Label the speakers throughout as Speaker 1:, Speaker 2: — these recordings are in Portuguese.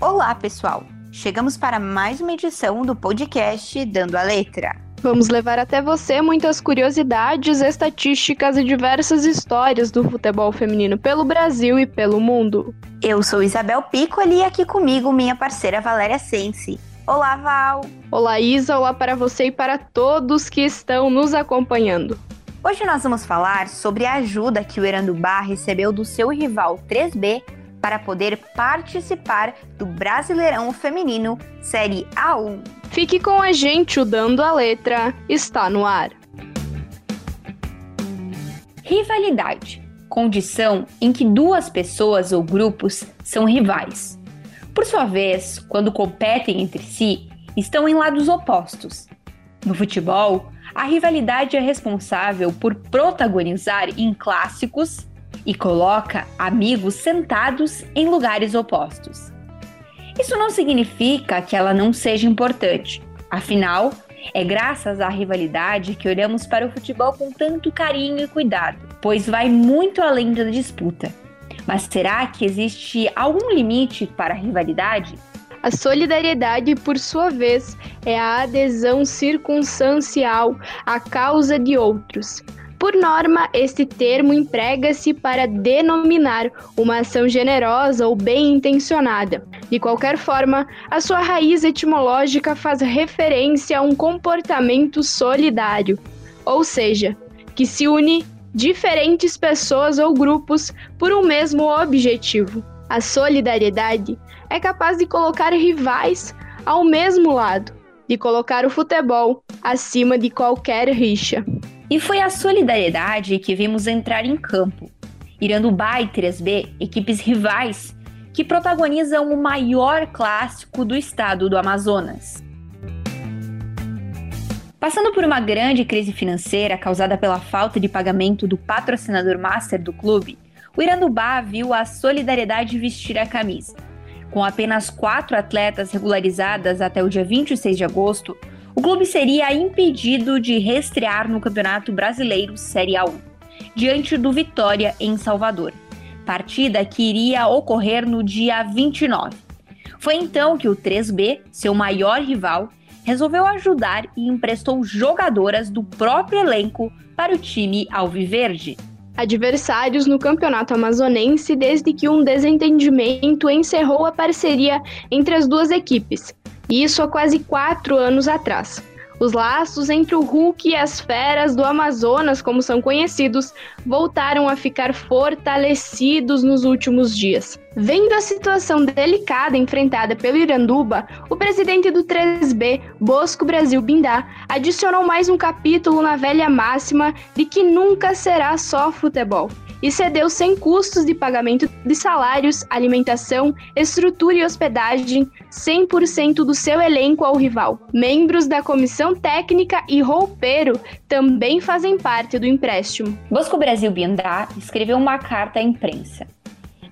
Speaker 1: Olá, pessoal! Chegamos para mais uma edição do podcast Dando a Letra.
Speaker 2: Vamos levar até você muitas curiosidades, estatísticas e diversas histórias do futebol feminino pelo Brasil e pelo mundo.
Speaker 1: Eu sou Isabel Piccoli e aqui comigo minha parceira Valéria Sense. Olá, Val!
Speaker 2: Olá, Isa! Olá para você e para todos que estão nos acompanhando.
Speaker 1: Hoje nós vamos falar sobre a ajuda que o Erandubá recebeu do seu rival 3B para poder participar do Brasileirão Feminino Série A1.
Speaker 2: Fique com a gente, o Dando a Letra está no ar.
Speaker 1: Rivalidade condição em que duas pessoas ou grupos são rivais. Por sua vez, quando competem entre si, estão em lados opostos. No futebol, a rivalidade é responsável por protagonizar em clássicos e coloca amigos sentados em lugares opostos. Isso não significa que ela não seja importante, afinal, é graças à rivalidade que olhamos para o futebol com tanto carinho e cuidado, pois vai muito além da disputa. Mas será que existe algum limite para a rivalidade?
Speaker 2: A solidariedade, por sua vez, é a adesão circunstancial à causa de outros. Por norma, este termo emprega-se para denominar uma ação generosa ou bem intencionada. De qualquer forma, a sua raiz etimológica faz referência a um comportamento solidário, ou seja, que se une diferentes pessoas ou grupos por um mesmo objetivo. A solidariedade é capaz de colocar rivais ao mesmo lado, de colocar o futebol acima de qualquer rixa.
Speaker 1: E foi a solidariedade que vimos entrar em campo. Irandubá e 3B, equipes rivais, que protagonizam o maior clássico do estado do Amazonas. Passando por uma grande crise financeira causada pela falta de pagamento do patrocinador master do clube, o Irandubá viu a solidariedade vestir a camisa. Com apenas quatro atletas regularizadas até o dia 26 de agosto, o clube seria impedido de reestrear no Campeonato Brasileiro Série A1, diante do Vitória em Salvador, partida que iria ocorrer no dia 29. Foi então que o 3B, seu maior rival, resolveu ajudar e emprestou jogadoras do próprio elenco para o time alviverde.
Speaker 2: Adversários no campeonato amazonense desde que um desentendimento encerrou a parceria entre as duas equipes, isso há quase quatro anos atrás. Os laços entre o Hulk e as feras do Amazonas, como são conhecidos, voltaram a ficar fortalecidos nos últimos dias. Vendo a situação delicada enfrentada pelo Iranduba, o presidente do 3B, Bosco Brasil Bindá, adicionou mais um capítulo na velha máxima de que nunca será só futebol e cedeu sem custos de pagamento de salários, alimentação, estrutura e hospedagem 100% do seu elenco ao rival. Membros da comissão técnica e roupeiro também fazem parte do empréstimo.
Speaker 1: Bosco Brasil Bindá escreveu uma carta à imprensa.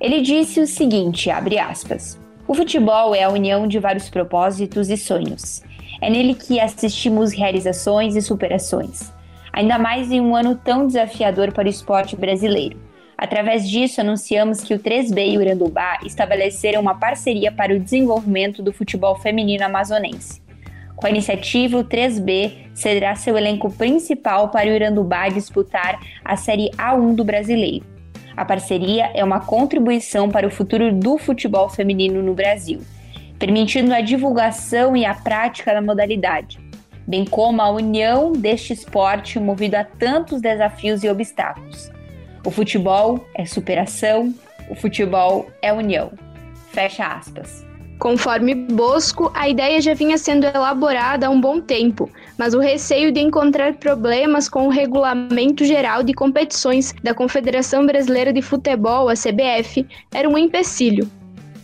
Speaker 1: Ele disse o seguinte, abre aspas: O futebol é a união de vários propósitos e sonhos. É nele que assistimos realizações e superações ainda mais em um ano tão desafiador para o esporte brasileiro. Através disso, anunciamos que o 3B e o Irandubá estabeleceram uma parceria para o desenvolvimento do futebol feminino amazonense. Com a iniciativa, o 3B cederá seu elenco principal para o Irandubá disputar a Série A1 do Brasileiro. A parceria é uma contribuição para o futuro do futebol feminino no Brasil, permitindo a divulgação e a prática da modalidade bem como a união deste esporte movido a tantos desafios e obstáculos. O futebol é superação, o futebol é união. Fecha aspas.
Speaker 2: Conforme Bosco, a ideia já vinha sendo elaborada há um bom tempo, mas o receio de encontrar problemas com o Regulamento Geral de Competições da Confederação Brasileira de Futebol, a CBF, era um empecilho.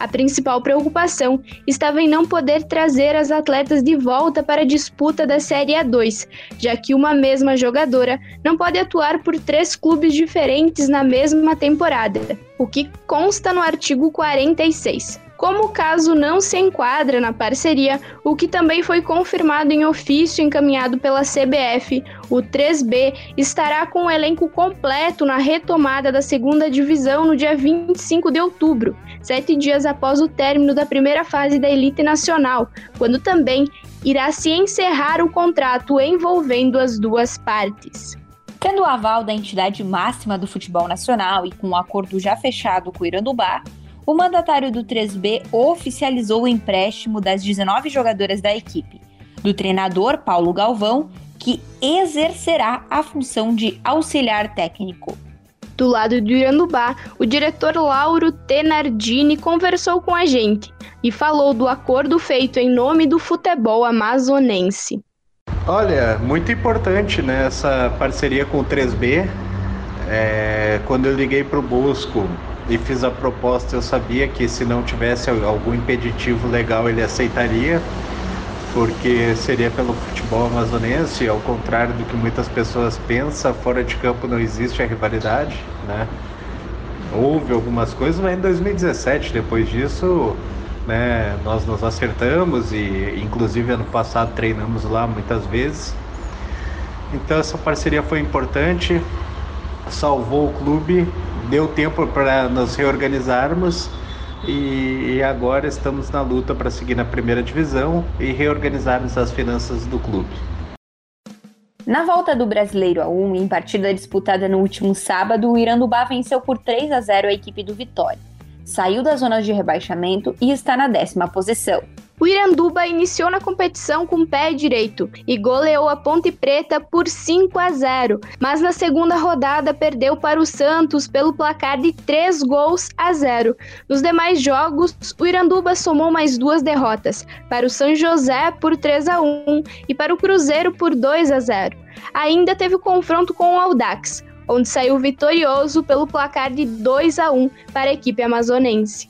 Speaker 2: A principal preocupação estava em não poder trazer as atletas de volta para a disputa da Série A2, já que uma mesma jogadora não pode atuar por três clubes diferentes na mesma temporada, o que consta no artigo 46. Como o caso não se enquadra na parceria, o que também foi confirmado em ofício encaminhado pela CBF, o 3B estará com o elenco completo na retomada da segunda divisão no dia 25 de outubro, sete dias após o término da primeira fase da elite nacional, quando também irá se encerrar o contrato envolvendo as duas partes.
Speaker 1: Tendo o aval da entidade máxima do futebol nacional e com o um acordo já fechado com o Irandubá, o mandatário do 3B oficializou o empréstimo das 19 jogadoras da equipe, do treinador Paulo Galvão, que exercerá a função de auxiliar técnico.
Speaker 2: Do lado do Irandubá, o diretor Lauro Tenardini conversou com a gente e falou do acordo feito em nome do futebol amazonense.
Speaker 3: Olha, muito importante né, essa parceria com o 3B. É, quando eu liguei para o Bosco e fiz a proposta, eu sabia que se não tivesse algum impeditivo legal ele aceitaria, porque seria pelo futebol amazonense, ao contrário do que muitas pessoas pensam, fora de campo não existe a rivalidade, né? Houve algumas coisas, mas em 2017, depois disso, né? Nós nos acertamos e, inclusive, ano passado treinamos lá muitas vezes. Então, essa parceria foi importante, salvou o clube, deu tempo para nos reorganizarmos e, agora estamos na luta para seguir na primeira divisão e reorganizarmos as finanças do clube.
Speaker 1: Na volta do Brasileiro a 1, em partida disputada no último sábado, o Irandubá venceu por 3 a 0 a equipe do Vitória saiu da zona de rebaixamento e está na décima posição.
Speaker 2: O Iranduba iniciou na competição com o pé direito e goleou a Ponte Preta por 5 a 0, mas na segunda rodada perdeu para o Santos pelo placar de 3 gols a 0. Nos demais jogos, o Iranduba somou mais duas derrotas, para o São José por 3 a 1 e para o Cruzeiro por 2 a 0. Ainda teve o confronto com o Audax, onde saiu vitorioso pelo placar de 2 a 1 para a equipe amazonense.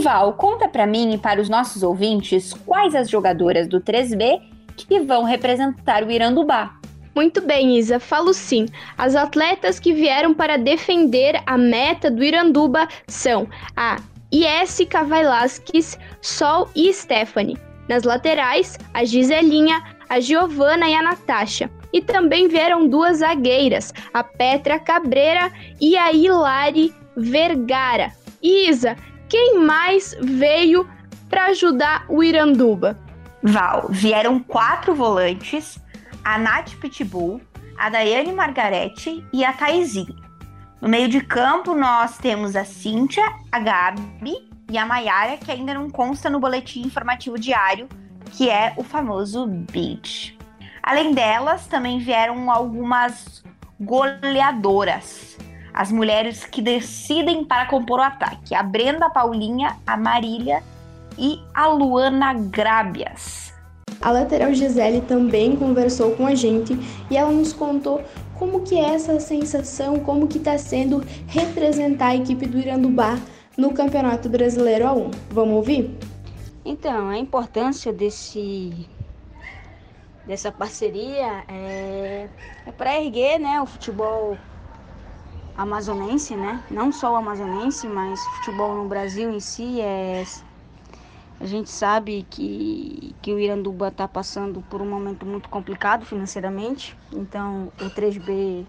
Speaker 1: Ival, conta para mim e para os nossos ouvintes quais as jogadoras do 3B que vão representar o Irandubá.
Speaker 2: Muito bem, Isa, falo sim. As atletas que vieram para defender a meta do Iranduba são a Ies Cavailasques, Sol e Stephanie. Nas laterais, a Giselinha, a Giovana e a Natasha. E também vieram duas zagueiras, a Petra Cabreira e a Hilari Vergara. Isa, quem mais veio para ajudar o Iranduba?
Speaker 1: Val, vieram quatro volantes, a Nath Pitbull, a Daiane Margarete e a Taizinha. No meio de campo, nós temos a Cíntia, a Gabi e a Maiara, que ainda não consta no boletim informativo diário, que é o famoso BID. Além delas, também vieram algumas goleadoras, as mulheres que decidem para compor o ataque: a Brenda Paulinha, a Marília e a Luana Grábias.
Speaker 2: A lateral Gisele também conversou com a gente e ela nos contou como que é essa sensação, como que está sendo representar a equipe do Irandubá no Campeonato Brasileiro A1. Vamos ouvir?
Speaker 4: Então, a importância desse dessa parceria é, é para erguer né, o futebol amazonense, né? Não só o amazonense, mas futebol no Brasil em si é a gente sabe que, que o Iranduba está passando por um momento muito complicado financeiramente, então o 3B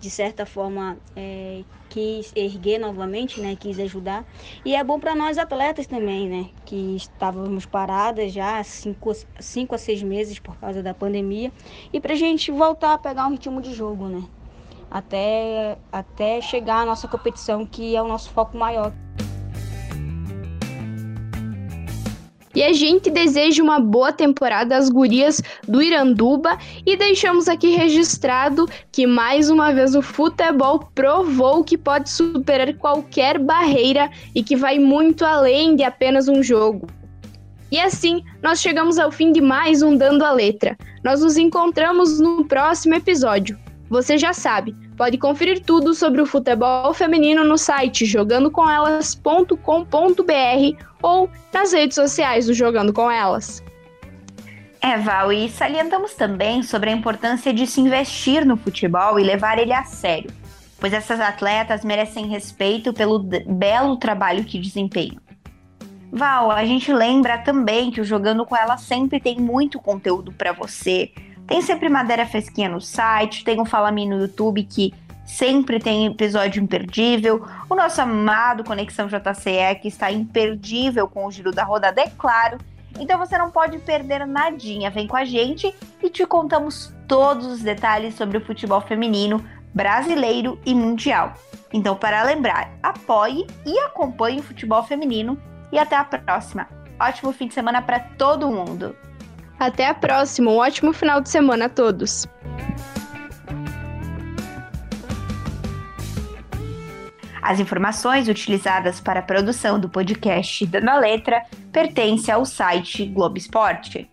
Speaker 4: de certa forma é, quis erguer novamente, né, quis ajudar. E é bom para nós atletas também, né, que estávamos paradas já há cinco, cinco a seis meses por causa da pandemia, e para a gente voltar a pegar um ritmo de jogo, né, até, até chegar à nossa competição, que é o nosso foco maior.
Speaker 2: E a gente deseja uma boa temporada às gurias do Iranduba e deixamos aqui registrado que mais uma vez o futebol provou que pode superar qualquer barreira e que vai muito além de apenas um jogo. E assim, nós chegamos ao fim de mais um Dando a Letra. Nós nos encontramos no próximo episódio. Você já sabe, pode conferir tudo sobre o futebol feminino no site jogandocomElas.com.br ou nas redes sociais do Jogando com Elas.
Speaker 1: É, Val, e salientamos também sobre a importância de se investir no futebol e levar ele a sério, pois essas atletas merecem respeito pelo belo trabalho que desempenham. Val, a gente lembra também que o Jogando com Ela sempre tem muito conteúdo para você. Tem sempre matéria fresquinha no site, tem um Fala Me no YouTube que sempre tem episódio imperdível. O nosso amado Conexão JCE que está imperdível com o giro da rodada, é claro. Então você não pode perder nadinha. Vem com a gente e te contamos todos os detalhes sobre o futebol feminino brasileiro e mundial. Então, para lembrar, apoie e acompanhe o futebol feminino e até a próxima. Ótimo fim de semana para todo mundo.
Speaker 2: Até a próxima. Um ótimo final de semana a todos.
Speaker 1: As informações utilizadas para a produção do podcast Dando a Letra pertencem ao site Globo Esporte.